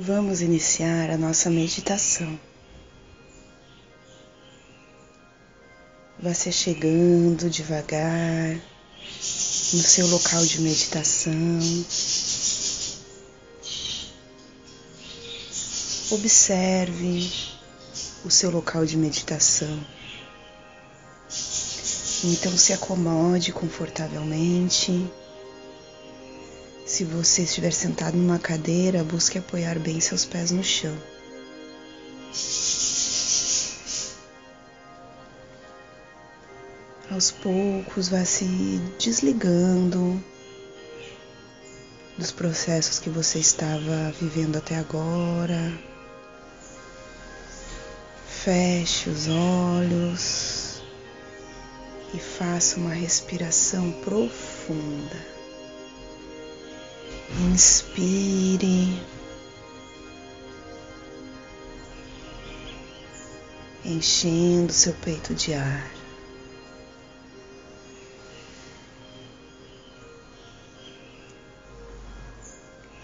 Vamos iniciar a nossa meditação. Vá se chegando devagar no seu local de meditação. Observe o seu local de meditação. Então se acomode confortavelmente. Se você estiver sentado numa cadeira, busque apoiar bem seus pés no chão. Aos poucos, vá se desligando dos processos que você estava vivendo até agora. Feche os olhos e faça uma respiração profunda. Inspire. Enchendo seu peito de ar.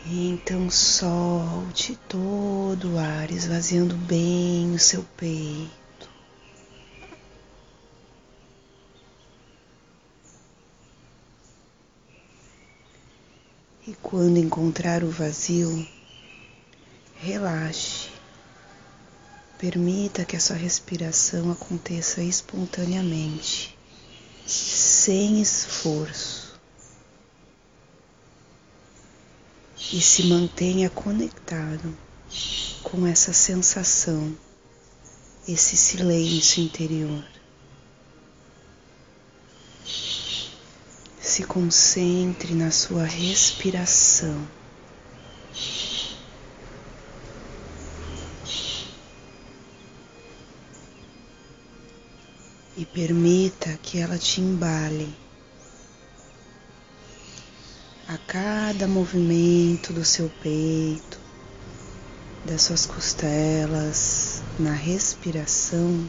Então solte todo o ar, esvaziando bem o seu peito. E quando encontrar o vazio, relaxe. Permita que a sua respiração aconteça espontaneamente, sem esforço. E se mantenha conectado com essa sensação, esse silêncio interior. Se concentre na sua respiração. E permita que ela te embale a cada movimento do seu peito, das suas costelas, na respiração,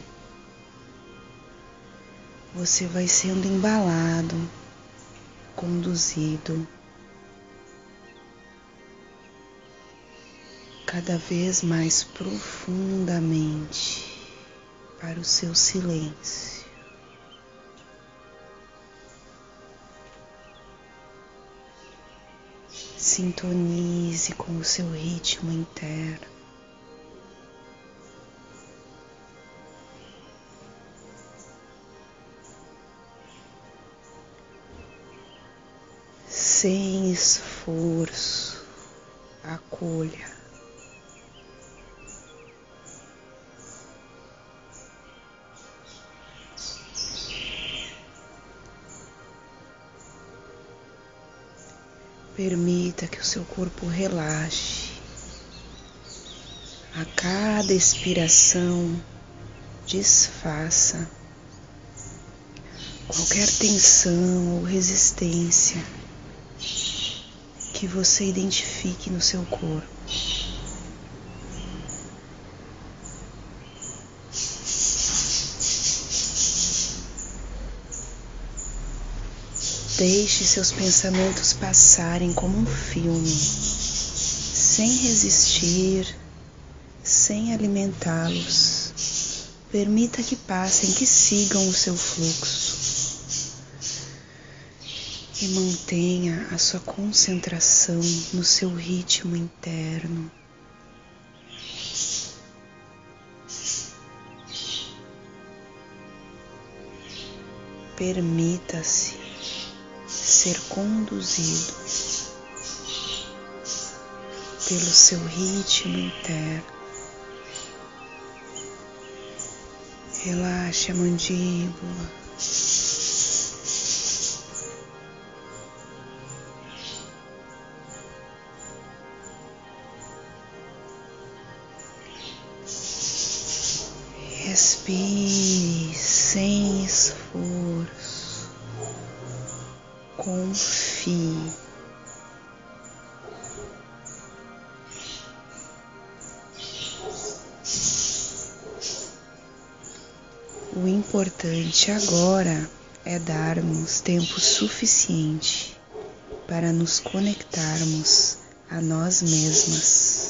você vai sendo embalado conduzido cada vez mais profundamente para o seu silêncio. Sintonize com o seu ritmo interno. Esforço, acolha. Permita que o seu corpo relaxe. A cada expiração, desfaça qualquer tensão ou resistência que você identifique no seu corpo. Deixe seus pensamentos passarem como um filme, sem resistir, sem alimentá-los. Permita que passem, que sigam o seu fluxo e mantenha a sua concentração no seu ritmo interno. Permita-se ser conduzido pelo seu ritmo interno. Relaxe a mandíbula. Respire sem esforço. Confie. O importante agora é darmos tempo suficiente para nos conectarmos a nós mesmas.